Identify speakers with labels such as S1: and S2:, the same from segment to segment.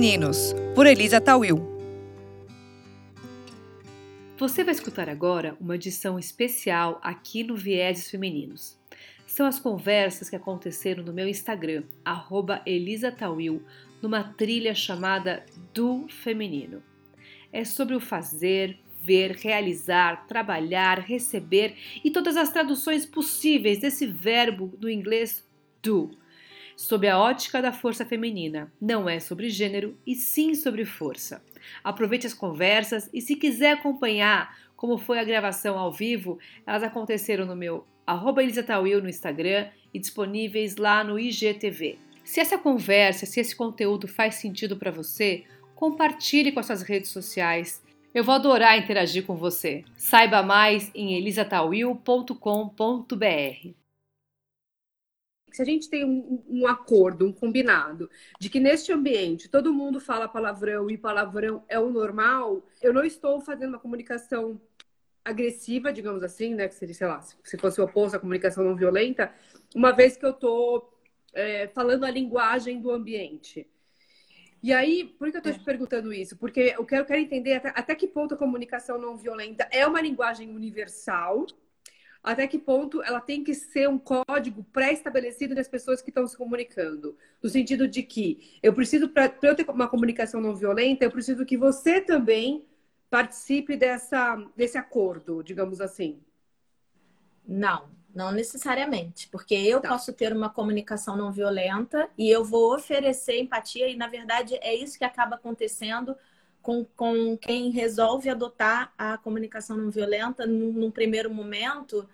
S1: Femininos, por Elisa Tawil.
S2: Você vai escutar agora uma edição especial aqui no Vieses Femininos. São as conversas que aconteceram no meu Instagram, elisatawil, numa trilha chamada Do Feminino. É sobre o fazer, ver, realizar, trabalhar, receber e todas as traduções possíveis desse verbo do inglês do sob a ótica da força feminina. Não é sobre gênero, e sim sobre força. Aproveite as conversas e se quiser acompanhar como foi a gravação ao vivo, elas aconteceram no meu arroba no Instagram e disponíveis lá no IGTV. Se essa conversa, se esse conteúdo faz sentido para você, compartilhe com as suas redes sociais. Eu vou adorar interagir com você. Saiba mais em elisatawil.com.br
S3: se a gente tem um, um, acordo, um combinado, de que neste ambiente todo mundo fala palavrão e palavrão é o normal, eu não estou fazendo uma comunicação agressiva, digamos assim, né? Que seria, sei lá, se fosse o oposto à comunicação não violenta, uma vez que eu estou é, falando a linguagem do ambiente. E aí, por que eu estou te perguntando isso? Porque eu quero, eu quero entender até, até que ponto a comunicação não violenta é uma linguagem universal até que ponto ela tem que ser um código pré-estabelecido das pessoas que estão se comunicando. No sentido de que eu preciso, para eu ter uma comunicação não violenta, eu preciso que você também participe dessa, desse acordo, digamos assim.
S4: Não, não necessariamente, porque eu tá. posso ter uma comunicação não violenta e eu vou oferecer empatia, e na verdade é isso que acaba acontecendo com, com quem resolve adotar a comunicação não violenta num, num primeiro momento,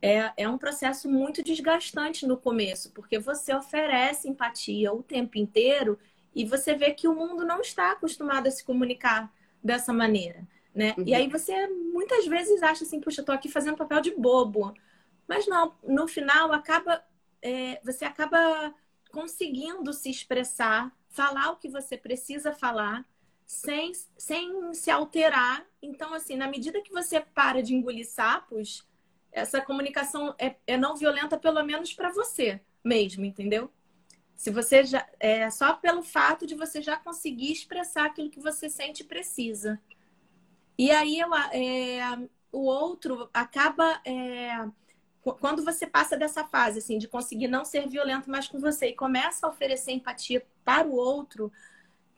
S4: é, é um processo muito desgastante no começo, porque você oferece empatia o tempo inteiro e você vê que o mundo não está acostumado a se comunicar dessa maneira, né? Uhum. E aí você muitas vezes acha assim, puxa, eu tô aqui fazendo papel de bobo. Mas não, no final acaba, é, você acaba conseguindo se expressar, falar o que você precisa falar sem, sem se alterar. Então, assim, na medida que você para de engolir sapos, essa comunicação é, é não violenta, pelo menos para você mesmo, entendeu? Se você já. É só pelo fato de você já conseguir expressar aquilo que você sente e precisa. E aí eu, é, o outro acaba. É, quando você passa dessa fase, assim, de conseguir não ser violento mais com você e começa a oferecer empatia para o outro,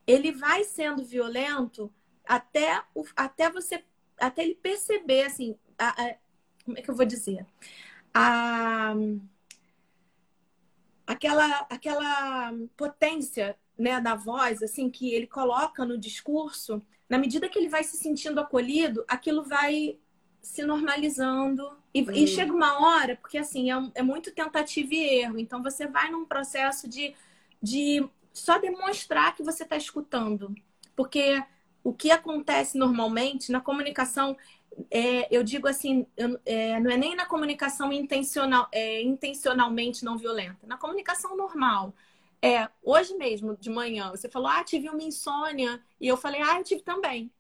S4: ele vai sendo violento até, o, até você até ele perceber assim a, a, como é que eu vou dizer a, aquela aquela potência né da voz assim que ele coloca no discurso na medida que ele vai se sentindo acolhido aquilo vai se normalizando e, hum. e chega uma hora porque assim é, é muito tentativa e erro então você vai num processo de de só demonstrar que você está escutando. Porque o que acontece normalmente na comunicação, é, eu digo assim, é, não é nem na comunicação intencional, é, intencionalmente não violenta, na comunicação normal. É, hoje mesmo, de manhã, você falou, ah, tive uma insônia, e eu falei, ah, eu tive também.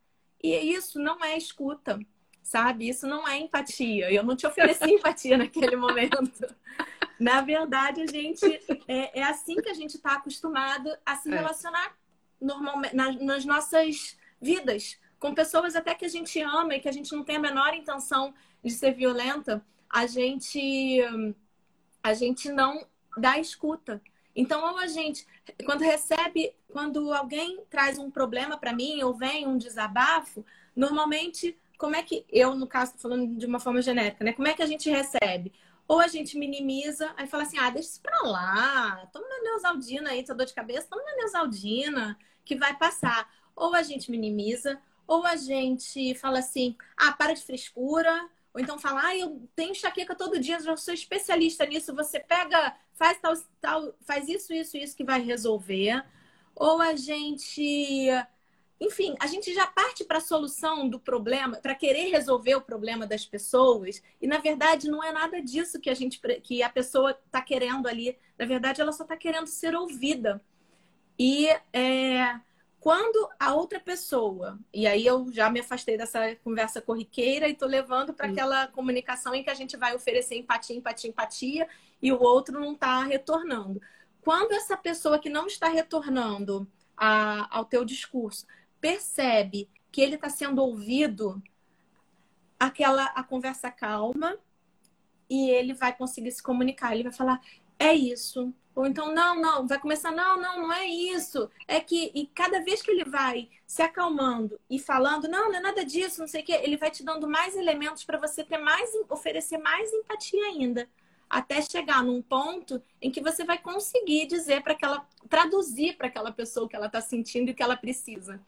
S4: E isso não é escuta, sabe? Isso não é empatia. Eu não te ofereci empatia naquele momento. Na verdade, a gente é, é assim que a gente está acostumado a se é. relacionar normalmente nas, nas nossas vidas com pessoas até que a gente ama e que a gente não tem a menor intenção de ser violenta, a gente a gente não dá escuta. Então, ou a gente, quando recebe, quando alguém traz um problema para mim ou vem um desabafo, normalmente, como é que eu, no caso, estou falando de uma forma genérica, né? Como é que a gente recebe? Ou a gente minimiza, aí fala assim, ah, deixa isso pra lá, toma uma neusaldina aí, tua dor de cabeça, toma uma neusaldina, que vai passar. Ou a gente minimiza, ou a gente fala assim, ah, para de frescura, ou então fala, ah, eu tenho enxaqueca todo dia, já sou especialista nisso, você pega, faz tal, tal, faz isso, isso, isso que vai resolver. Ou a gente enfim, a gente já parte para a solução do problema, para querer resolver o problema das pessoas, e na verdade não é nada disso que a gente que a pessoa está querendo ali. Na verdade, ela só está querendo ser ouvida. E é, quando a outra pessoa, e aí eu já me afastei dessa conversa corriqueira e estou levando para aquela comunicação em que a gente vai oferecer empatia, empatia, empatia, e o outro não está retornando. Quando essa pessoa que não está retornando a, ao teu discurso, percebe que ele está sendo ouvido, aquela a conversa calma e ele vai conseguir se comunicar. Ele vai falar: é isso. Ou então, não, não, vai começar, não, não, não é isso. É que, e cada vez que ele vai se acalmando e falando, não, não é nada disso, não sei o quê, ele vai te dando mais elementos para você ter mais, oferecer mais empatia ainda. Até chegar num ponto em que você vai conseguir dizer para aquela, traduzir para aquela pessoa o que ela está sentindo e o que ela precisa.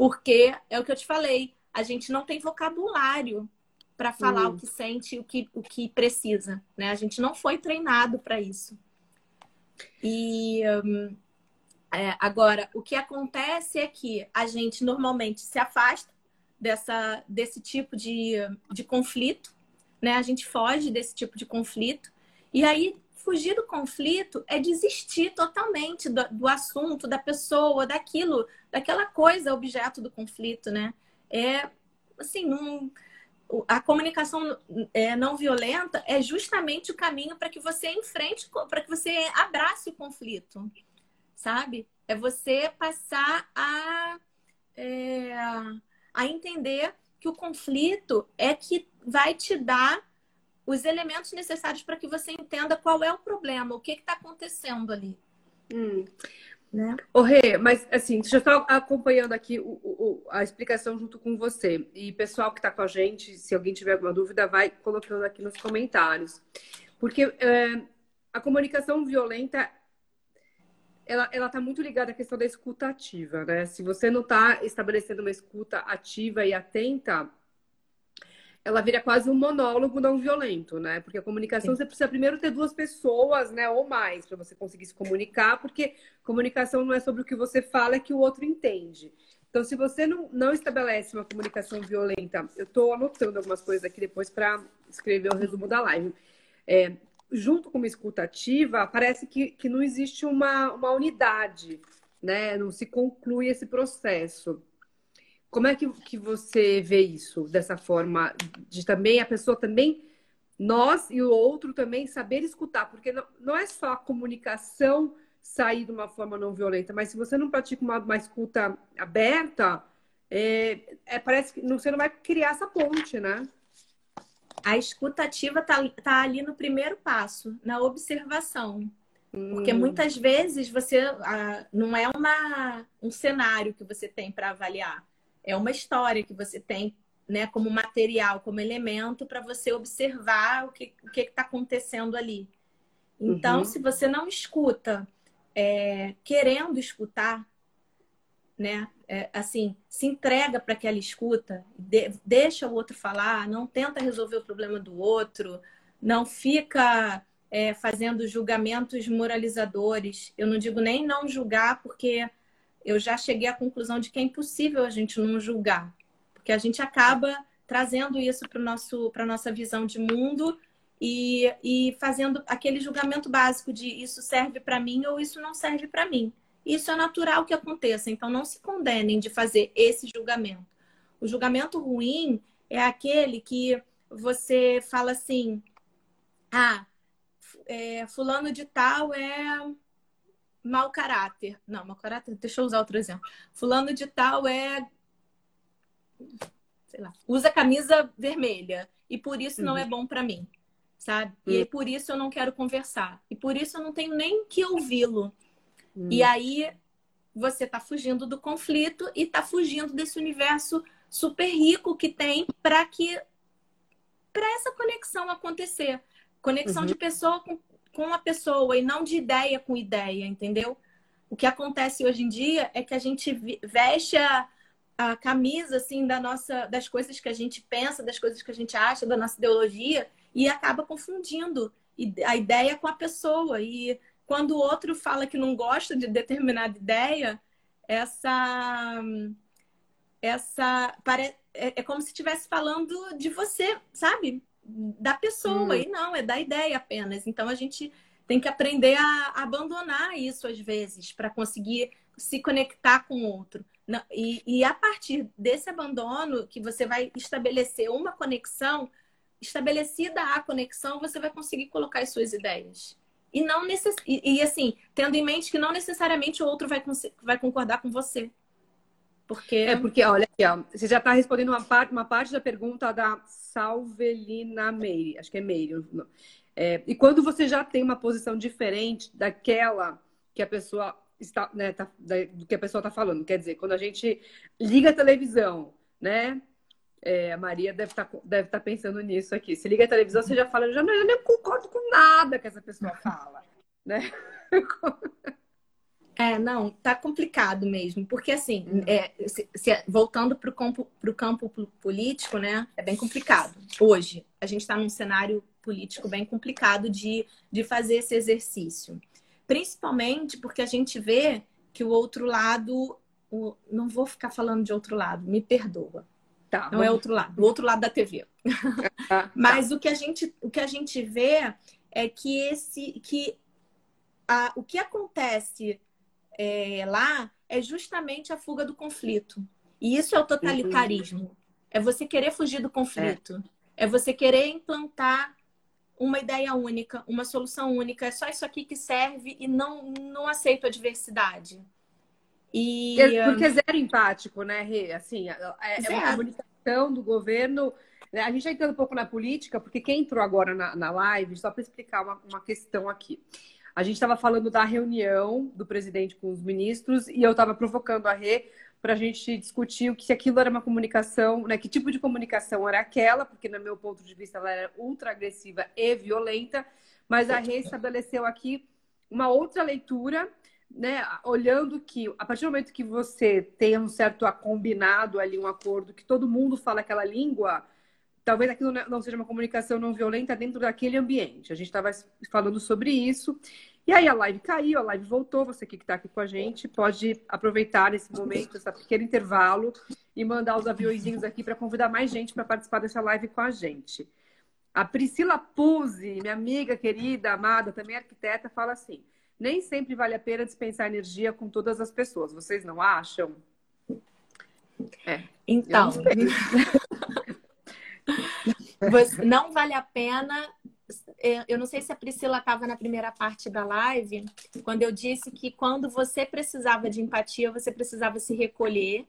S4: Porque é o que eu te falei, a gente não tem vocabulário para falar hum. o que sente e o que, o que precisa, né? A gente não foi treinado para isso. E um, é, agora, o que acontece é que a gente normalmente se afasta dessa, desse tipo de, de conflito, né? A gente foge desse tipo de conflito. E aí, fugir do conflito é desistir totalmente do, do assunto, da pessoa, daquilo, daquela coisa, objeto do conflito, né? É, assim, a comunicação é, não violenta é justamente o caminho para que você enfrente, para que você abrace o conflito, sabe? É você passar a, é, a entender que o conflito é que vai te dar os elementos necessários para que você entenda qual é o problema, o que está acontecendo ali.
S3: Hum. Né? Ô, Rê, mas assim, já estou acompanhando aqui o, o, a explicação junto com você. E pessoal que está com a gente, se alguém tiver alguma dúvida, vai colocando aqui nos comentários. Porque é, a comunicação violenta, ela está muito ligada à questão da escuta ativa, né? Se você não está estabelecendo uma escuta ativa e atenta, ela vira quase um monólogo não violento, né? Porque a comunicação Sim. você precisa primeiro ter duas pessoas, né, ou mais, para você conseguir se comunicar, porque comunicação não é sobre o que você fala, é que o outro entende. Então, se você não, não estabelece uma comunicação violenta, eu estou anotando algumas coisas aqui depois para escrever o resumo da live. É, junto com uma escuta ativa, parece que, que não existe uma, uma unidade, né? Não se conclui esse processo. Como é que, que você vê isso dessa forma de também a pessoa também nós e o outro também saber escutar, porque não, não é só a comunicação sair de uma forma não violenta, mas se você não pratica uma, uma escuta aberta, é, é, parece que você não vai criar essa ponte, né?
S4: A escutativa tá, tá ali no primeiro passo, na observação. Hum. Porque muitas vezes você ah, não é uma, um cenário que você tem para avaliar é uma história que você tem né, como material, como elemento para você observar o que o está acontecendo ali. Então, uhum. se você não escuta, é, querendo escutar, né, é, assim, se entrega para aquela escuta, de, deixa o outro falar, não tenta resolver o problema do outro, não fica é, fazendo julgamentos moralizadores. Eu não digo nem não julgar, porque eu já cheguei à conclusão de que é impossível a gente não julgar, porque a gente acaba trazendo isso para a nossa visão de mundo e, e fazendo aquele julgamento básico de isso serve para mim ou isso não serve para mim. Isso é natural que aconteça, então não se condenem de fazer esse julgamento. O julgamento ruim é aquele que você fala assim: ah, é, fulano de tal é mau caráter. Não, mau caráter, deixa eu usar outro exemplo. Fulano de tal é. Sei lá, usa camisa vermelha e por isso uhum. não é uhum. bom para mim, sabe? Uhum. E por isso eu não quero conversar. E por isso eu não tenho nem que ouvi-lo. Uhum. E aí você tá fugindo do conflito e tá fugindo desse universo super rico que tem para que para essa conexão acontecer. Conexão de uhum. pessoa com com a pessoa e não de ideia com ideia, entendeu? O que acontece hoje em dia é que a gente veste a, a camisa assim da nossa das coisas que a gente pensa, das coisas que a gente acha, da nossa ideologia e acaba confundindo a ideia com a pessoa. E quando o outro fala que não gosta de determinada ideia, essa essa é, é como se estivesse falando de você, sabe? Da pessoa, hum. e não, é da ideia apenas. Então a gente tem que aprender a, abandonar isso às vezes para conseguir se conectar com o outro. E, e a partir desse abandono que você vai estabelecer uma conexão, estabelecida a conexão, você vai conseguir colocar as suas ideias. E não necess... e, e, assim, tendo em mente que não necessariamente o outro vai, vai concordar com você.
S3: Porque... É porque, olha aqui, você já está respondendo uma parte, uma parte da pergunta da Salvelina Meire, acho que é Meire. É, e quando você já tem uma posição diferente daquela que a pessoa está, né, tá, da, do que a pessoa está falando, quer dizer, quando a gente liga a televisão, né? É, a Maria deve estar tá, deve tá pensando nisso aqui. Se liga a televisão, você já fala, eu já não, eu nem concordo com nada que essa pessoa fala, né?
S4: É, não, tá complicado mesmo, porque assim, hum. é, se, se, voltando para o campo, pro campo político, né, é bem complicado. Hoje, a gente está num cenário político bem complicado de, de fazer esse exercício. Principalmente porque a gente vê que o outro lado, o, não vou ficar falando de outro lado, me perdoa. Tá, não é vamos... é outro lado, o outro lado da TV. Ah, tá. Mas o que a gente, o que a gente vê é que esse, que a, o que acontece é, lá é justamente a fuga do conflito. E isso é o totalitarismo. Uhum. É você querer fugir do conflito. É. é você querer implantar uma ideia única, uma solução única. É só isso aqui que serve e não, não aceito a diversidade.
S3: E, Porque é zero empático, né, Rê? Assim, é, é uma comunicação do governo. A gente já entrando um pouco na política, porque quem entrou agora na, na live, só para explicar uma, uma questão aqui. A gente estava falando da reunião do presidente com os ministros e eu estava provocando a Rê para a gente discutir o que se aquilo era uma comunicação, né? Que tipo de comunicação era aquela, porque no meu ponto de vista ela era ultra agressiva e violenta, mas a Rê estabeleceu aqui uma outra leitura, né? Olhando que a partir do momento que você tem um certo combinado ali, um acordo, que todo mundo fala aquela língua, talvez aquilo não seja uma comunicação não violenta dentro daquele ambiente. A gente estava falando sobre isso. E aí a live caiu, a live voltou. Você que está aqui com a gente pode aproveitar esse momento, esse pequeno intervalo, e mandar os aviõezinhos aqui para convidar mais gente para participar dessa live com a gente. A Priscila Puzzi, minha amiga querida, amada, também arquiteta, fala assim: nem sempre vale a pena dispensar energia com todas as pessoas. Vocês não acham?
S4: É. Então, Você, não vale a pena. Eu não sei se a Priscila estava na primeira parte da live, quando eu disse que quando você precisava de empatia, você precisava se recolher.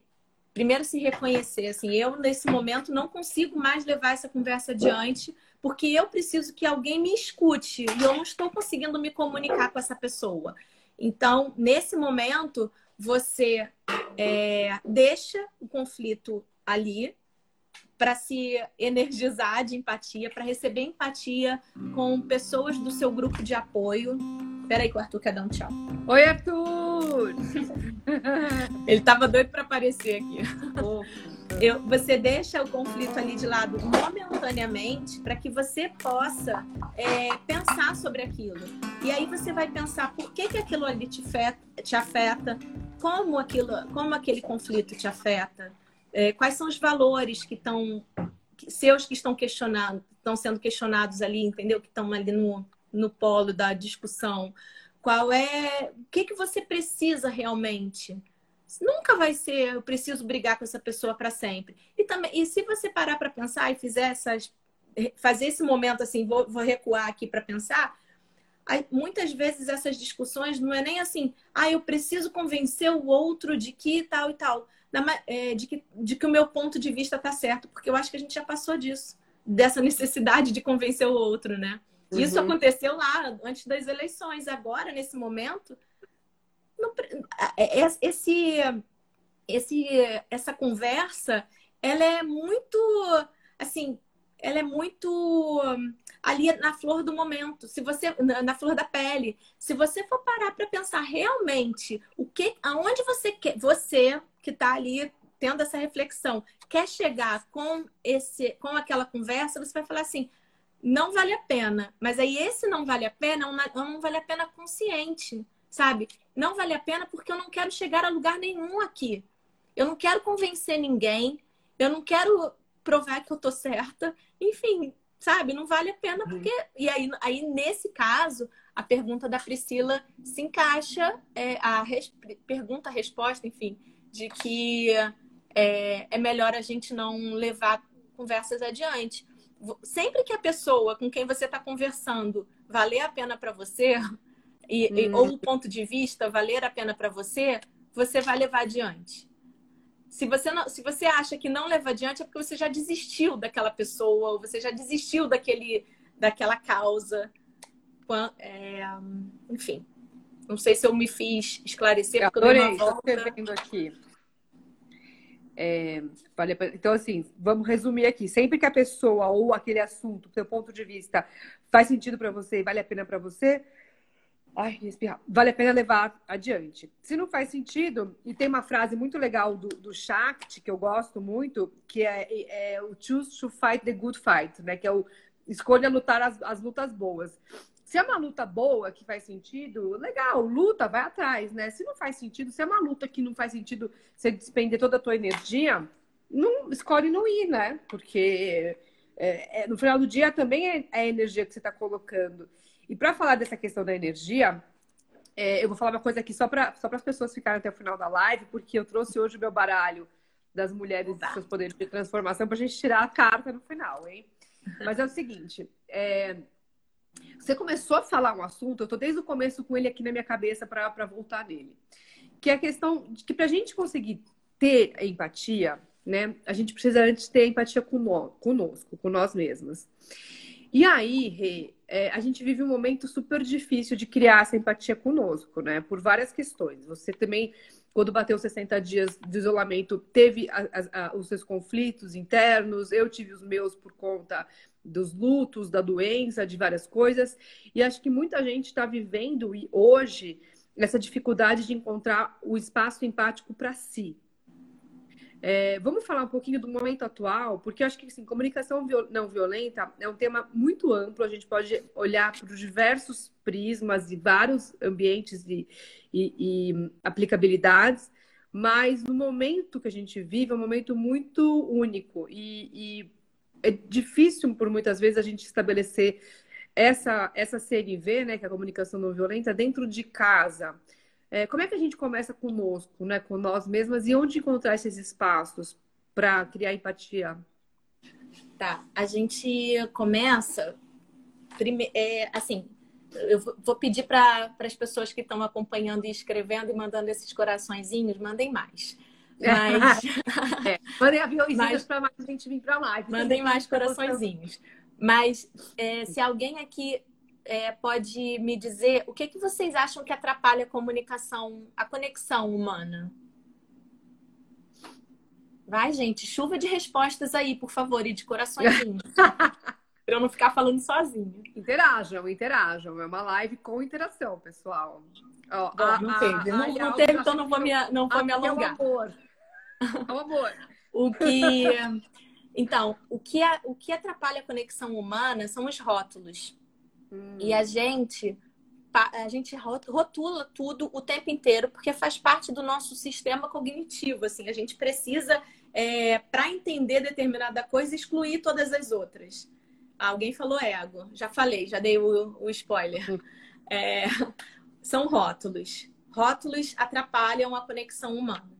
S4: Primeiro, se reconhecer. Assim, eu, nesse momento, não consigo mais levar essa conversa adiante, porque eu preciso que alguém me escute e eu não estou conseguindo me comunicar com essa pessoa. Então, nesse momento, você é, deixa o conflito ali, para se energizar de empatia, para receber empatia com pessoas do seu grupo de apoio. Peraí que o Arthur quer dar um tchau.
S3: Oi, Arthur!
S4: Ele tava doido para aparecer aqui. Eu, você deixa o conflito ali de lado momentaneamente para que você possa é, pensar sobre aquilo. E aí você vai pensar por que, que aquilo ali te afeta, te afeta como, aquilo, como aquele conflito te afeta, é, quais são os valores que estão seus que estão questionados, estão sendo questionados ali, entendeu? Que estão ali no, no polo da discussão. Qual é o que, que você precisa realmente? Nunca vai ser eu preciso brigar com essa pessoa para sempre. E também, e se você parar para pensar e fizer essas fazer esse momento assim, vou, vou recuar aqui para pensar, Aí, muitas vezes essas discussões não é nem assim, ah, eu preciso convencer o outro de que tal e tal é, de, que, de que o meu ponto de vista está certo, porque eu acho que a gente já passou disso, dessa necessidade de convencer o outro, né? Uhum. Isso aconteceu lá antes das eleições. Agora, nesse momento, não, é, é, esse, esse, essa conversa, ela é muito, assim, ela é muito ali na flor do momento, se você na flor da pele. Se você for parar para pensar realmente o que, aonde você quer, você que está ali tendo essa reflexão, quer chegar com esse, com aquela conversa, você vai falar assim, não vale a pena. Mas aí esse não vale a pena, é não vale a pena consciente, sabe? Não vale a pena porque eu não quero chegar a lugar nenhum aqui. Eu não quero convencer ninguém. Eu não quero provar que eu tô certa. Enfim, sabe? Não vale a pena porque e aí, aí nesse caso a pergunta da Priscila se encaixa é, a res... pergunta resposta, enfim, de que é, é melhor a gente não levar conversas adiante. Sempre que a pessoa com quem você está conversando valer a pena para você, e, hum. e, ou o ponto de vista valer a pena para você, você vai levar adiante. Se você, não, se você acha que não leva adiante, é porque você já desistiu daquela pessoa, ou você já desistiu daquele, daquela causa. É, enfim, não sei se eu me fiz esclarecer, porque eu dei uma
S3: volta. Estou aqui. É, então, assim, vamos resumir aqui. Sempre que a pessoa ou aquele assunto, seu ponto de vista, faz sentido para você e vale a pena para você, ai, espirrar, vale a pena levar adiante. Se não faz sentido, e tem uma frase muito legal do, do Shakti, que eu gosto muito, que é, é o choose to fight the good fight, né? Que é o escolha lutar as, as lutas boas. Se é uma luta boa, que faz sentido, legal, luta, vai atrás, né? Se não faz sentido, se é uma luta que não faz sentido você despender toda a tua energia, não escolhe não ir, né? Porque é, é, no final do dia também é, é a energia que você está colocando. E para falar dessa questão da energia, é, eu vou falar uma coisa aqui só para só as pessoas ficarem até o final da live, porque eu trouxe hoje o meu baralho das mulheres e seus poderes de transformação para a gente tirar a carta no final, hein? Mas é o seguinte, é, você começou a falar um assunto, eu estou desde o começo com ele aqui na minha cabeça para voltar nele. Que é a questão de que para a gente conseguir ter empatia, né, a gente precisa antes ter empatia conosco, com nós mesmas. E aí, Rê, é, a gente vive um momento super difícil de criar essa empatia conosco, né? Por várias questões. Você também, quando bateu 60 dias de isolamento, teve a, a, os seus conflitos internos, eu tive os meus por conta dos lutos, da doença, de várias coisas. E acho que muita gente está vivendo e hoje essa dificuldade de encontrar o espaço empático para si. É, vamos falar um pouquinho do momento atual, porque eu acho que assim, comunicação viol não violenta é um tema muito amplo, a gente pode olhar para os diversos prismas e vários ambientes e, e, e aplicabilidades, mas no momento que a gente vive é um momento muito único e, e é difícil, por muitas vezes, a gente estabelecer essa, essa CNV, né, que é a comunicação não violenta, dentro de casa. É, como é que a gente começa conosco, né, com nós mesmas, e onde encontrar esses espaços para criar empatia?
S4: Tá, a gente começa, prime... É, assim, eu vou pedir para as pessoas que estão acompanhando e escrevendo e mandando esses coraçõezinhos, mandem mais. Mas.
S3: é. Mandem aviãozinhos para mais gente vir para lá.
S4: Mandem mais coraçõezinhos. Mas é, se alguém aqui é, pode me dizer o que, que vocês acham que atrapalha a comunicação, a conexão humana? Vai, gente, chuva de respostas aí, por favor, e de coraçõezinhos. para eu não ficar falando sozinha.
S3: Interajam, interajam. É uma live com interação, pessoal.
S4: Bom, não teve, a, não, não teve, então não vou me, não vou me alongar. É amor.
S3: É um amor.
S4: o que, então, o que, o que atrapalha a conexão humana são os rótulos. Hum. E a gente a gente rotula tudo o tempo inteiro porque faz parte do nosso sistema cognitivo. Assim, a gente precisa, é, para entender determinada coisa, excluir todas as outras. alguém falou ego. Já falei, já dei o, o spoiler. É, são rótulos. Rótulos atrapalham a conexão humana.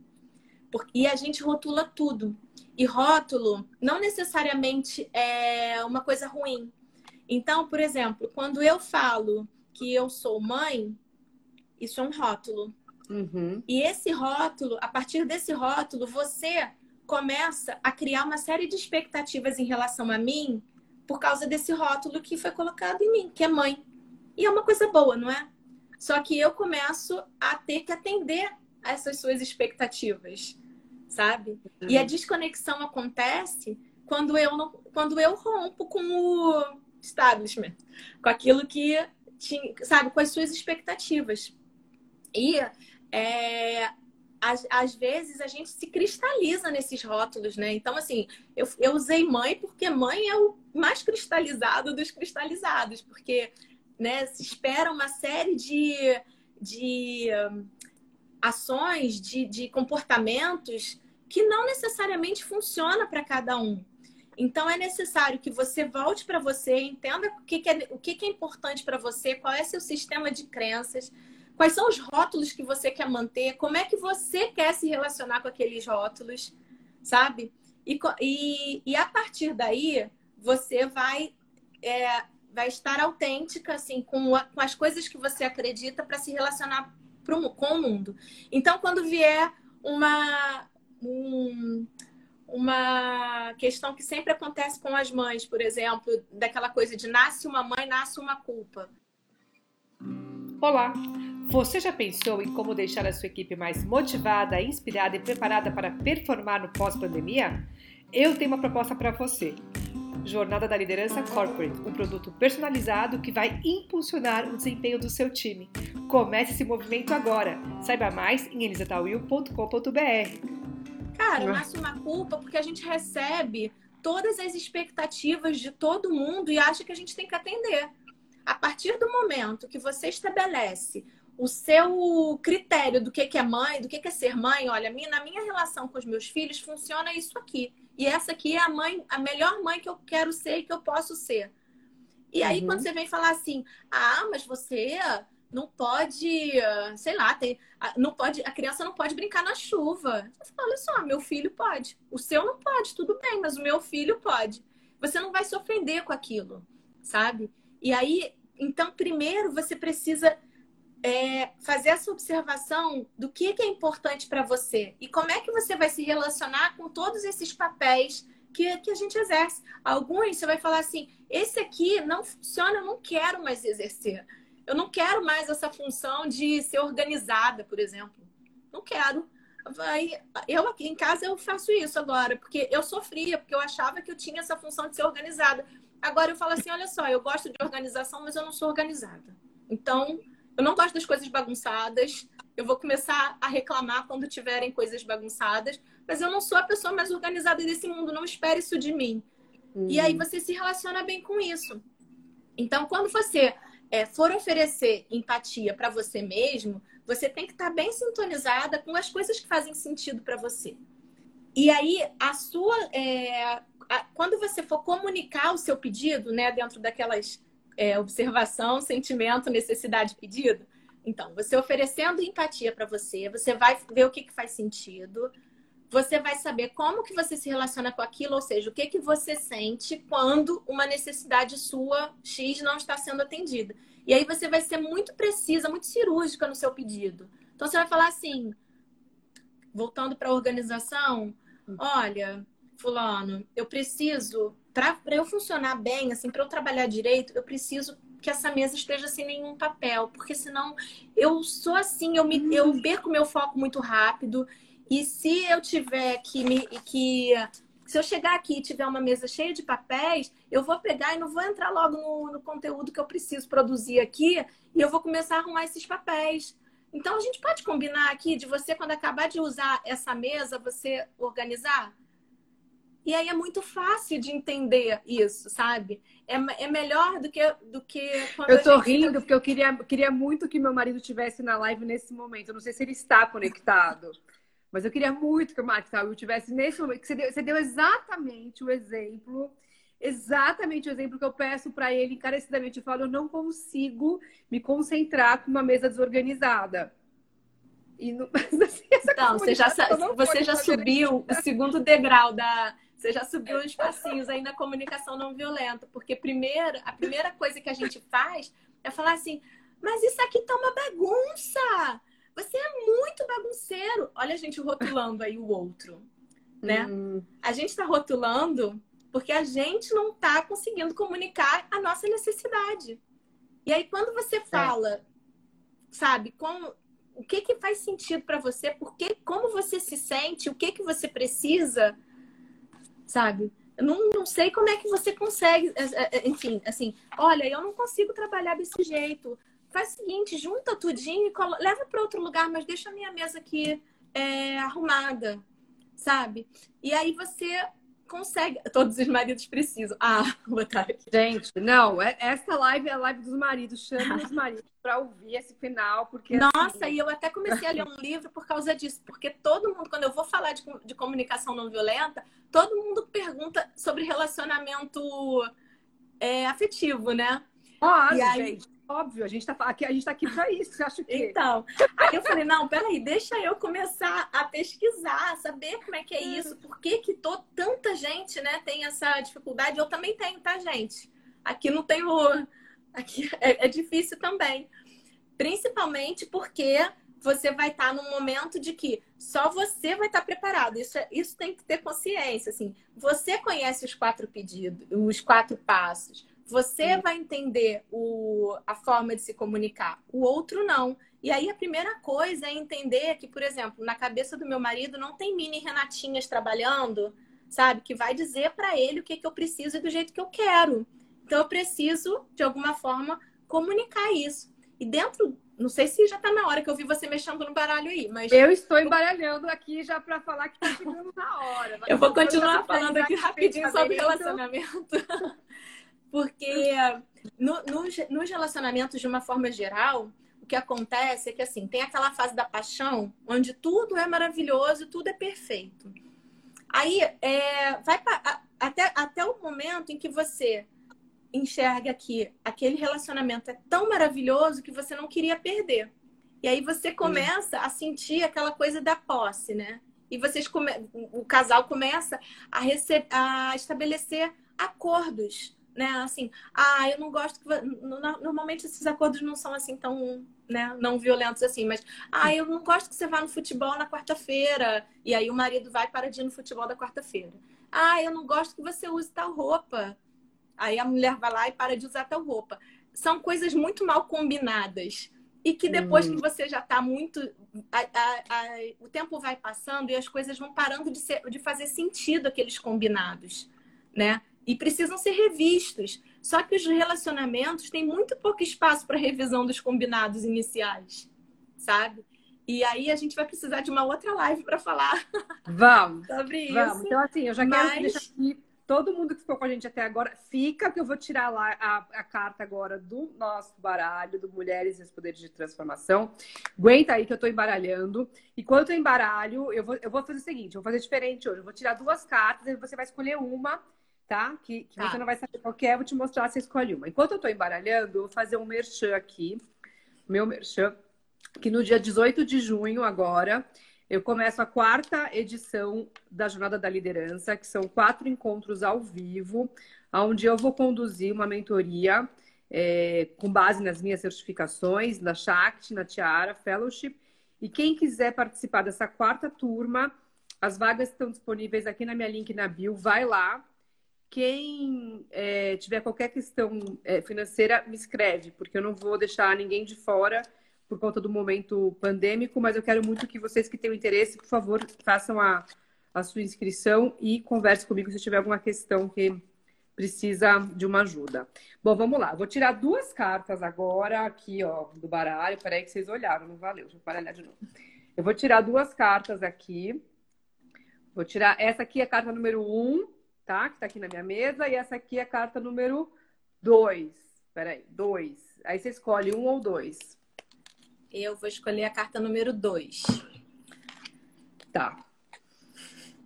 S4: E a gente rotula tudo. E rótulo não necessariamente é uma coisa ruim. Então, por exemplo, quando eu falo que eu sou mãe, isso é um rótulo. Uhum. E esse rótulo, a partir desse rótulo, você começa a criar uma série de expectativas em relação a mim por causa desse rótulo que foi colocado em mim, que é mãe. E é uma coisa boa, não é? Só que eu começo a ter que atender a essas suas expectativas, sabe? Uhum. E a desconexão acontece quando eu não, quando eu rompo com o establishment, com aquilo que tinha, sabe, com as suas expectativas. E é, às, às, vezes a gente se cristaliza nesses rótulos, né? Então, assim, eu, eu usei mãe porque mãe é o mais cristalizado dos cristalizados, porque né? Se espera uma série de, de um, ações, de, de comportamentos que não necessariamente funciona para cada um. Então é necessário que você volte para você, entenda o que, que é, o que, que é importante para você, qual é seu sistema de crenças, quais são os rótulos que você quer manter, como é que você quer se relacionar com aqueles rótulos, sabe? E, e, e a partir daí você vai é, vai estar autêntica, assim, com, a, com as coisas que você acredita para se relacionar pro, com o mundo. Então, quando vier uma, um, uma questão que sempre acontece com as mães, por exemplo, daquela coisa de nasce uma mãe, nasce uma culpa.
S2: Olá! Você já pensou em como deixar a sua equipe mais motivada, inspirada e preparada para performar no pós-pandemia? Eu tenho uma proposta para você. Jornada da Liderança Corporate, um produto personalizado que vai impulsionar o desempenho do seu time. Comece esse movimento agora. Saiba mais em elisatawil.com.br.
S4: Cara, nasce uma culpa porque a gente recebe todas as expectativas de todo mundo e acha que a gente tem que atender. A partir do momento que você estabelece o seu critério do que é mãe, do que é ser mãe, olha, na minha relação com os meus filhos funciona isso aqui. E essa aqui é a mãe, a melhor mãe que eu quero ser e que eu posso ser. E aí, uhum. quando você vem falar assim, ah, mas você não pode, sei lá, ter, não pode, a criança não pode brincar na chuva. Você fala, olha só, meu filho pode. O seu não pode, tudo bem, mas o meu filho pode. Você não vai se ofender com aquilo, sabe? E aí, então, primeiro você precisa é, fazer essa observação do que, que é importante para você e como é que você vai se relacionar com todos esses papéis que, que a gente exerce. Alguns você vai falar assim: esse aqui não funciona, eu não quero mais exercer. Eu não quero mais essa função de ser organizada, por exemplo. Não quero. Vai, eu aqui em casa eu faço isso agora, porque eu sofria, porque eu achava que eu tinha essa função de ser organizada. Agora eu falo assim: olha só, eu gosto de organização, mas eu não sou organizada. Então, eu não gosto das coisas bagunçadas. Eu vou começar a reclamar quando tiverem coisas bagunçadas. Mas eu não sou a pessoa mais organizada desse mundo. Não espere isso de mim. Hum. E aí você se relaciona bem com isso. Então, quando você é, for oferecer empatia para você mesmo, você tem que estar tá bem sintonizada com as coisas que fazem sentido para você. E aí, a sua. É, a, quando você for comunicar o seu pedido, né, dentro daquelas é, observação, sentimento, necessidade, pedido. Então, você oferecendo empatia para você, você vai ver o que, que faz sentido, você vai saber como que você se relaciona com aquilo, ou seja, o que que você sente quando uma necessidade sua X não está sendo atendida. E aí você vai ser muito precisa, muito cirúrgica no seu pedido. Então você vai falar assim, voltando para a organização, olha, fulano, eu preciso para eu funcionar bem, assim, para eu trabalhar direito, eu preciso que essa mesa esteja sem nenhum papel, porque senão eu sou assim, eu me eu perco meu foco muito rápido. E se eu tiver que me que se eu chegar aqui e tiver uma mesa cheia de papéis, eu vou pegar e não vou entrar logo no, no conteúdo que eu preciso produzir aqui e eu vou começar a arrumar esses papéis. Então a gente pode combinar aqui de você quando acabar de usar essa mesa, você organizar e aí é muito fácil de entender isso, sabe? É, é melhor do que, do que
S3: Eu tô rindo porque eu queria, queria muito que meu marido tivesse na live nesse momento. Eu não sei se ele está conectado. Mas eu queria muito que o Mark Tawil tivesse nesse momento. Que você, deu, você deu exatamente o exemplo, exatamente o exemplo que eu peço para ele encarecidamente. Eu falo, eu não consigo me concentrar com uma mesa desorganizada.
S4: E não... assim, então, você já, você já subiu o segundo degrau da, você já subiu uns passinhos aí na comunicação não violenta, porque primeiro, a primeira coisa que a gente faz é falar assim: mas isso aqui tá uma bagunça. Você é muito bagunceiro. Olha a gente rotulando aí o outro, né? Hum. A gente está rotulando porque a gente não está conseguindo comunicar a nossa necessidade. E aí quando você fala, é. sabe, como o que que faz sentido para você, porque como você se sente, o que que você precisa, sabe? Eu não, não sei como é que você consegue, é, é, é, enfim, assim, olha, eu não consigo trabalhar desse jeito. Faz o seguinte, junta tudinho e leva para outro lugar, mas deixa a minha mesa aqui é, arrumada, sabe? E aí você consegue. Todos os maridos precisam. Ah, boa tarde.
S3: Gente, não, essa live é a live dos maridos. Chame os maridos para ouvir esse final, porque.
S4: Nossa, assim... e eu até comecei a ler um livro por causa disso, porque todo mundo, quando eu vou falar de, de comunicação não violenta, todo mundo pergunta sobre relacionamento é, afetivo, né?
S3: Óbvio, e aí... gente. Óbvio, a gente tá aqui, a gente tá aqui para isso. Você acha que?
S4: Então, aí eu falei, não, peraí, deixa eu começar a pesquisar, saber como é que é isso, por que que tô, tanta gente, né, tem essa dificuldade. Eu também tenho, tá, gente? aqui não tem o. Aqui é, é difícil também. Principalmente porque você vai estar num momento de que só você vai estar preparado. Isso, é, isso tem que ter consciência. Assim, você conhece os quatro pedidos, os quatro passos. Você vai entender o, a forma de se comunicar. O outro não. E aí a primeira coisa é entender que, por exemplo, na cabeça do meu marido não tem mini Renatinhas trabalhando, sabe? Que vai dizer para ele o que, que eu preciso e do jeito que eu quero. Então eu preciso, de alguma forma, comunicar isso. E dentro não sei se já está na hora que eu vi você mexendo no baralho aí, mas.
S3: Eu estou embaralhando aqui já para falar que está chegando na hora.
S4: eu vou continuar falando aqui rapidinho sobre relacionamento. Porque no, no, nos relacionamentos, de uma forma geral, o que acontece é que assim, tem aquela fase da paixão onde tudo é maravilhoso, tudo é perfeito. Aí é, vai pra, até, até o momento em que você enxerga que aquele relacionamento é tão maravilhoso que você não queria perder. E aí você começa a sentir aquela coisa da posse, né? E vocês come... o casal começa a, rece... a estabelecer acordos, né? Assim, ah, eu não gosto que normalmente esses acordos não são assim tão, né, não violentos assim, mas ah, eu não gosto que você vá no futebol na quarta-feira. E aí o marido vai para de ir no futebol da quarta-feira. Ah, eu não gosto que você use tal roupa. Aí a mulher vai lá e para de usar tal roupa. São coisas muito mal combinadas. E que depois hum. que você já está muito. A, a, a, o tempo vai passando e as coisas vão parando de, ser, de fazer sentido aqueles combinados, né? E precisam ser revistos. Só que os relacionamentos têm muito pouco espaço para revisão dos combinados iniciais, sabe? E aí a gente vai precisar de uma outra live para falar.
S3: Vamos. sobre isso. Vamos. Então, assim, eu já Mas... quero deixar aqui todo mundo que ficou com a gente até agora, fica que eu vou tirar lá a, a carta agora do nosso baralho, do Mulheres e os Poderes de Transformação. Aguenta aí que eu tô embaralhando. E quando eu embaralho, eu vou, eu vou fazer o seguinte, eu vou fazer diferente hoje. Eu vou tirar duas cartas e você vai escolher uma, tá? Que, que tá. você não vai saber qual é, vou te mostrar, você escolhe uma. Enquanto eu tô embaralhando, eu vou fazer um merchan aqui, meu merchan, que no dia 18 de junho agora eu começo a quarta edição da Jornada da Liderança, que são quatro encontros ao vivo, onde eu vou conduzir uma mentoria é, com base nas minhas certificações, na Shakti, na Tiara, Fellowship. E quem quiser participar dessa quarta turma, as vagas estão disponíveis aqui na minha link na bio, vai lá. Quem é, tiver qualquer questão é, financeira, me escreve, porque eu não vou deixar ninguém de fora por conta do momento pandêmico, mas eu quero muito que vocês que tenham interesse, por favor, façam a, a sua inscrição e converse comigo se tiver alguma questão que precisa de uma ajuda. Bom, vamos lá. Vou tirar duas cartas agora aqui, ó, do baralho. Peraí que vocês olharam, não valeu. Deixa eu baralhar de novo. Eu vou tirar duas cartas aqui. Vou tirar essa aqui é a carta número um, tá? Que tá aqui na minha mesa. E essa aqui é a carta número dois. Peraí, dois. Aí você escolhe um ou dois.
S4: Eu vou escolher a carta número 2.
S3: Tá.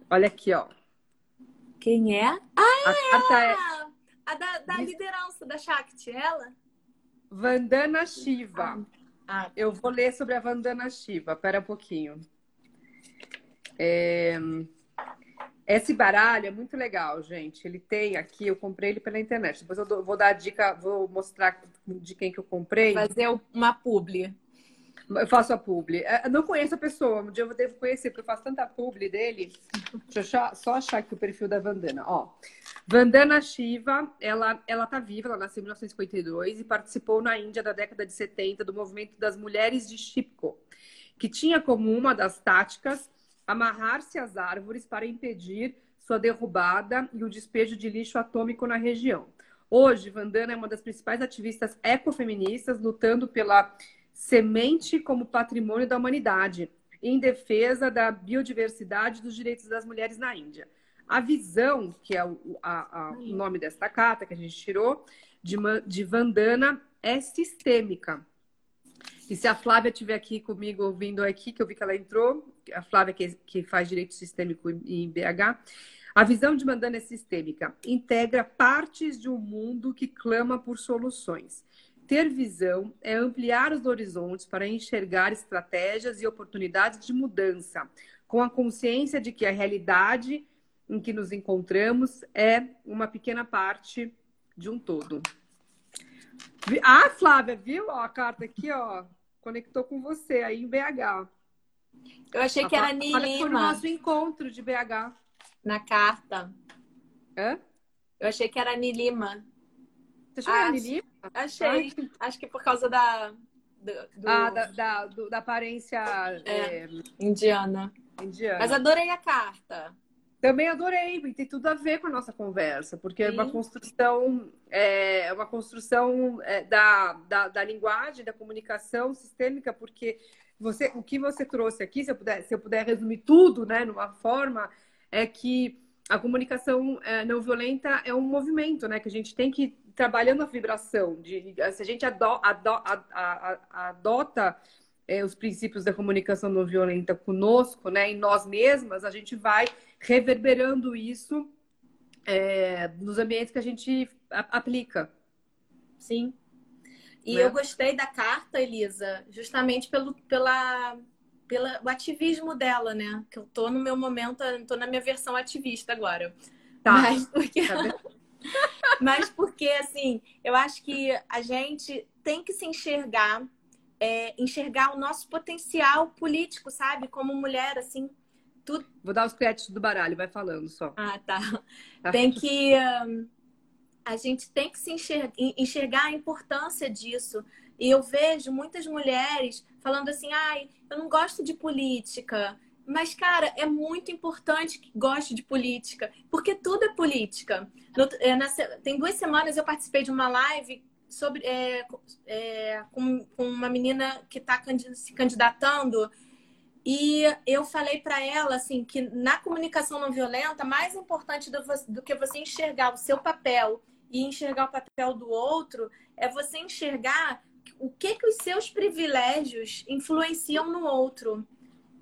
S3: Olha aqui, ó.
S4: Quem é? Ah, a é carta é a da, da liderança da Shakti, ela?
S3: Vandana Shiva. Ah. Eu vou ler sobre a Vandana Shiva. Pera um pouquinho. É... Esse baralho é muito legal, gente. Ele tem aqui, eu comprei ele pela internet. Depois eu vou dar a dica, vou mostrar de quem que eu comprei.
S4: Fazer uma publi.
S3: Eu faço a publi. Eu é, não conheço a pessoa, um dia eu devo conhecer, porque eu faço tanta publi dele. Deixa eu achar, só achar aqui o perfil da Vandana. Ó, Vandana Shiva, ela, ela tá viva, ela nasceu em 1952 e participou na Índia da década de 70 do movimento das mulheres de Shipko, que tinha como uma das táticas amarrar-se às árvores para impedir sua derrubada e o despejo de lixo atômico na região. Hoje, Vandana é uma das principais ativistas ecofeministas, lutando pela semente como patrimônio da humanidade, em defesa da biodiversidade e dos direitos das mulheres na Índia. A visão, que é o, a, a, o nome desta carta que a gente tirou, de, de Vandana, é sistêmica. E se a Flávia estiver aqui comigo ouvindo aqui, que eu vi que ela entrou, a Flávia que, que faz direito sistêmico em BH, a visão de Vandana é sistêmica, integra partes de um mundo que clama por soluções. Ter visão é ampliar os horizontes para enxergar estratégias e oportunidades de mudança, com a consciência de que a realidade em que nos encontramos é uma pequena parte de um todo. Ah, Flávia, viu ó, a carta aqui, ó? Conectou com você aí em BH.
S4: Eu achei a que era Nilima. Foi
S3: no nosso encontro de BH.
S4: Na carta.
S3: Hã?
S4: Eu achei que era Nilima.
S3: Você achou que era Nilima?
S4: Achei. Ai. Acho que por causa da. Do,
S3: do... Ah, da, da, do, da aparência
S4: é, é... indiana.
S3: indiana.
S4: Mas adorei a carta.
S3: Também adorei, e tem tudo a ver com a nossa conversa, porque Sim. é uma construção, é uma construção é, da, da, da, linguagem, da comunicação sistêmica, porque você, o que você trouxe aqui, se eu puder, se eu puder resumir tudo, né, numa forma, é que a comunicação é, não violenta é um movimento, né, que a gente tem que ir trabalhando a vibração, de, se a gente ado, ado, adota é, os princípios da comunicação não violenta conosco, né, em nós mesmas, a gente vai reverberando isso é, nos ambientes que a gente aplica.
S4: Sim. E né? eu gostei da carta, Elisa, justamente pelo pela, pela, o ativismo dela, né? Que eu tô no meu momento, tô na minha versão ativista agora.
S3: Tá.
S4: Mas porque, tá Mas porque, assim, eu acho que a gente tem que se enxergar, é, enxergar o nosso potencial político, sabe? Como mulher, assim, tudo...
S3: Vou dar os créditos do baralho, vai falando só.
S4: Ah, tá. tá. Tem que. Um, a gente tem que se enxergar, enxergar a importância disso. E eu vejo muitas mulheres falando assim: ai, eu não gosto de política. Mas, cara, é muito importante que goste de política, porque tudo é política. No, é, na, tem duas semanas eu participei de uma live sobre é, é, com, com, uma menina que está se candidatando e eu falei para ela assim que na comunicação não violenta, mais importante do, do, que você enxergar o seu papel e enxergar o papel do outro, é você enxergar o que que os seus privilégios influenciam no outro.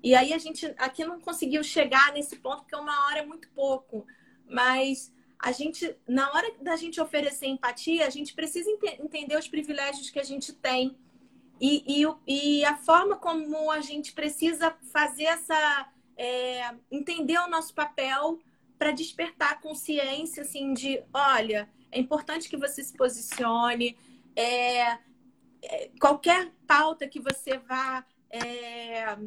S4: E aí a gente aqui não conseguiu chegar nesse ponto porque uma hora é muito pouco, mas a gente na hora da gente oferecer empatia, a gente precisa ent entender os privilégios que a gente tem e, e, e a forma como a gente precisa fazer essa. É, entender o nosso papel para despertar a consciência assim de olha é importante que você se posicione é, é, qualquer pauta que você vá é,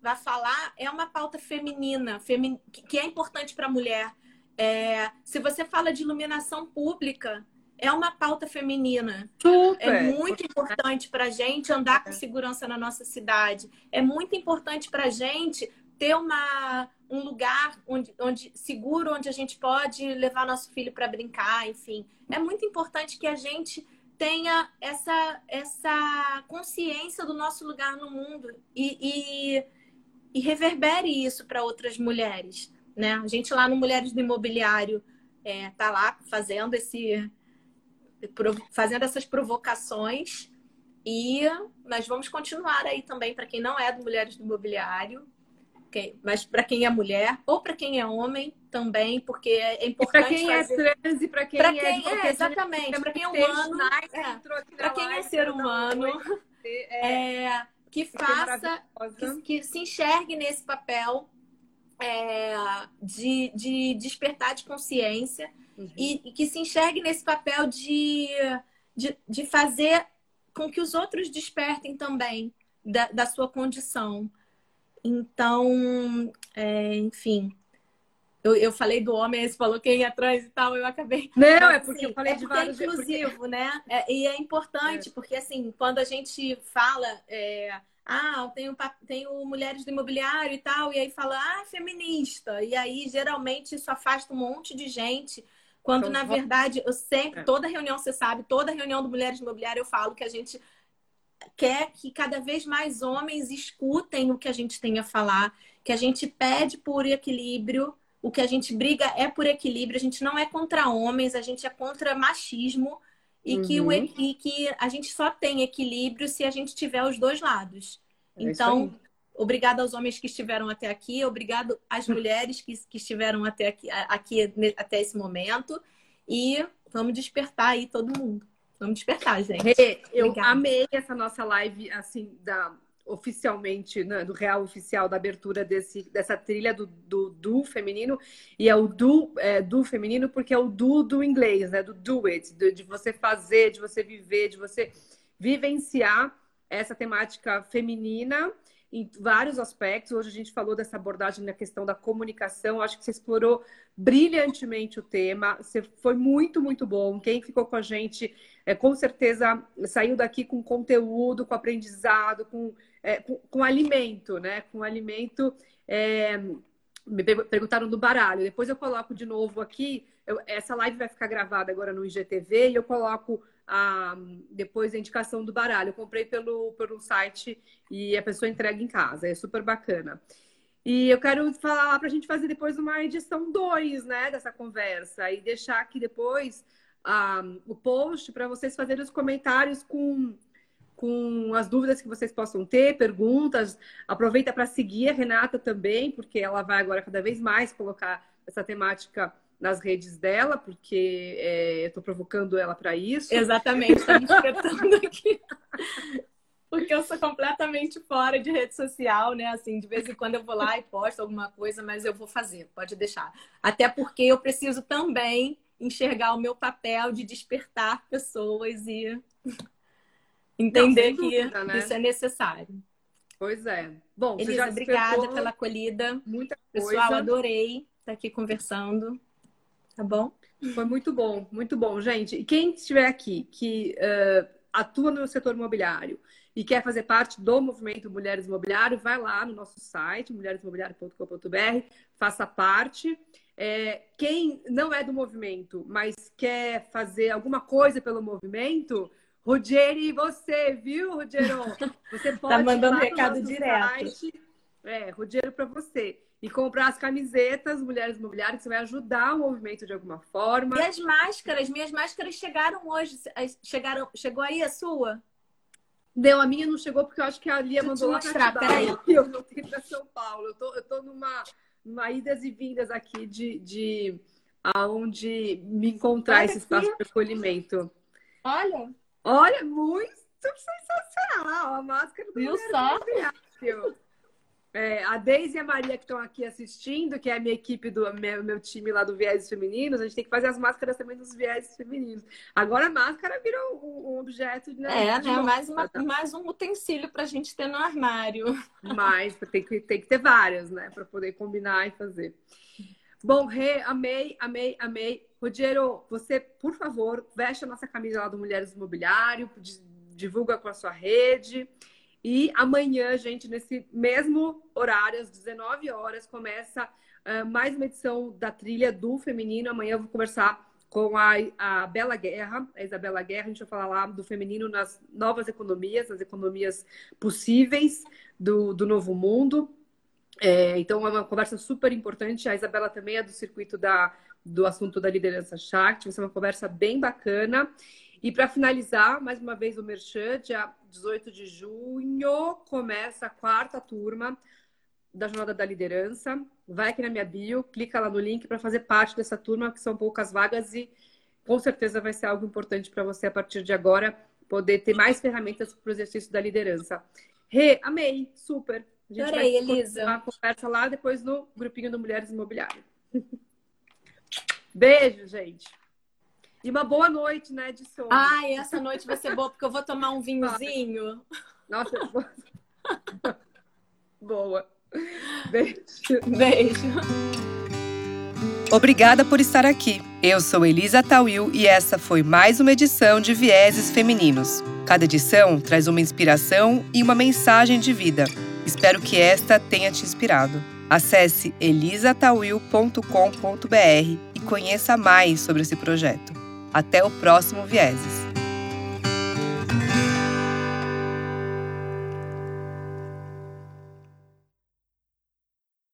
S4: vá falar é uma pauta feminina femi que é importante para a mulher é, se você fala de iluminação pública é uma pauta feminina.
S3: Super.
S4: É muito importante para a gente andar com segurança na nossa cidade. É muito importante para a gente ter uma, um lugar onde, onde seguro, onde a gente pode levar nosso filho para brincar, enfim. É muito importante que a gente tenha essa, essa consciência do nosso lugar no mundo e, e, e reverbere isso para outras mulheres. Né? A gente lá no Mulheres do Imobiliário é, tá lá fazendo esse fazendo essas provocações. E nós vamos continuar aí também para quem não é do Mulheres do Imobiliário, mas para quem é mulher ou para quem é homem também, porque é importante.
S3: Para quem é
S4: fazer...
S3: é trans e para quem
S4: pra
S3: é.
S4: Quem é exatamente, para quem é humano. É, para quem é ser humano. É, é, que faça, que, que, se enxergue nesse papel é, de, de despertar de consciência Uhum. E, e, que se enxergue nesse papel de, de, de, fazer com que os outros despertem também da, da sua condição. Então, é, enfim, eu, eu falei do homem, você falou quem é trans e tal, eu acabei.
S3: Não, é porque assim, eu falei
S4: é
S3: de
S4: é vários. É inclusivo, porque... né? É, e é importante, é. porque assim, quando a gente fala. É, ah, tenho, tenho mulheres do imobiliário e tal, e aí fala, ah, feminista. E aí, geralmente, isso afasta um monte de gente quando, então, na verdade, eu sempre, é. toda reunião, você sabe, toda reunião do Mulheres Imobiliárias, eu falo que a gente quer que cada vez mais homens escutem o que a gente tem a falar, que a gente pede por equilíbrio, o que a gente briga é por equilíbrio, a gente não é contra homens, a gente é contra machismo e, uhum. que, o, e que a gente só tem equilíbrio se a gente tiver os dois lados. É então, Obrigada aos homens que estiveram até aqui, obrigado às mulheres que, que estiveram até aqui, aqui até esse momento. E vamos despertar aí todo mundo. Vamos despertar, gente.
S3: Eu amei essa nossa live, assim, da oficialmente, né, do real oficial da abertura desse, dessa trilha do, do, do feminino, e é o do, é, do feminino porque é o do do inglês, né? Do do it, de, de você fazer, de você viver, de você vivenciar essa temática feminina em vários aspectos. Hoje a gente falou dessa abordagem na questão da comunicação. Acho que você explorou brilhantemente o tema. Você foi muito, muito bom. Quem ficou com a gente, é, com certeza saiu daqui com conteúdo, com aprendizado, com, é, com, com, alimento, né? Com alimento. É, me perguntaram do baralho. Depois eu coloco de novo aqui. Eu, essa live vai ficar gravada agora no IGTV e eu coloco a, depois a indicação do baralho. Eu comprei pelo, pelo site e a pessoa entrega em casa. É super bacana. E eu quero falar para a gente fazer depois uma edição 2 né, dessa conversa e deixar aqui depois um, o post para vocês fazerem os comentários com, com as dúvidas que vocês possam ter, perguntas. Aproveita para seguir a Renata também, porque ela vai agora cada vez mais colocar essa temática nas redes dela, porque é, eu estou provocando ela para isso.
S4: Exatamente, estamos espetando aqui. Porque eu sou completamente fora de rede social, né? Assim, de vez em quando eu vou lá e posto alguma coisa, mas eu vou fazer, pode deixar. Até porque eu preciso também enxergar o meu papel de despertar pessoas e entender Não, dúvida, que né? isso é necessário.
S3: Pois é. Bom,
S4: Elisa, obrigada pela acolhida.
S3: Muita
S4: coisa. Pessoal, adorei estar aqui conversando. Tá bom?
S3: Foi muito bom, muito bom, gente. E quem estiver aqui que uh, atua no setor imobiliário e quer fazer parte do movimento Mulheres Imobiliário, vai lá no nosso site, mulheresimobiliário.com.br, faça parte. É, quem não é do movimento, mas quer fazer alguma coisa pelo movimento, Rogério, você, viu, Rogério? Você
S4: pode tá mandando recado direto.
S3: Site, é, Rogério para você e comprar as camisetas Mulheres Imobiliárias, que você vai ajudar o movimento de alguma forma.
S4: E as máscaras, minhas máscaras chegaram hoje. Chegaram, chegou aí a sua?
S3: Não, a minha não chegou porque eu acho que a Lia Deixa mandou
S4: mostrar, peraí.
S3: Eu não tenho para São Paulo. Eu tô, eu tô numa idas e vindas aqui de, de aonde me encontrar Olha esse espaço de acolhimento.
S4: Olha!
S3: Olha, muito sensacional! A máscara do
S4: Viu só?
S3: É, a Deise e a Maria que estão aqui assistindo, que é a minha equipe do meu, meu time lá do Viés Femininos, a gente tem que fazer as máscaras também dos Viés Femininos. Agora a máscara virou um, um objeto
S4: né, é, de. Né? Mais, uma, mais um utensílio para a gente ter no armário.
S3: Mas tem que, tem que ter várias, né? Para poder combinar e fazer. Bom, Rê, amei, amei, amei. Rogério, você, por favor, veste a nossa camisa lá do Mulheres Imobiliário, divulga com a sua rede. E amanhã, gente, nesse mesmo horário, às 19 horas, começa uh, mais uma edição da trilha do feminino. Amanhã eu vou conversar com a, a Bela Guerra, a Isabela Guerra. A gente vai falar lá do feminino nas novas economias, nas economias possíveis do, do novo mundo. É, então, é uma conversa super importante. A Isabela também é do circuito da, do assunto da liderança Shark. Vai ser uma conversa bem bacana. E para finalizar, mais uma vez o Merchan, dia 18 de junho, começa a quarta turma da Jornada da Liderança. Vai aqui na minha bio, clica lá no link para fazer parte dessa turma, que são poucas vagas e com certeza vai ser algo importante para você a partir de agora poder ter mais ferramentas para o exercício da liderança. Rê, amei, super.
S4: A gente Adorei, vai Elisa.
S3: A conversa lá depois no grupinho do Mulheres Imobiliárias. Beijo, gente. E uma boa noite, né, de sono.
S4: Ai, essa noite vai ser boa, porque eu vou tomar um vinhozinho.
S3: Nossa, boa. Beijo.
S4: Beijo.
S1: Obrigada por estar aqui. Eu sou Elisa Tawil e essa foi mais uma edição de Vieses Femininos. Cada edição traz uma inspiração e uma mensagem de vida. Espero que esta tenha te inspirado. Acesse elisatawil.com.br e conheça mais sobre esse projeto. Até o próximo Vieses.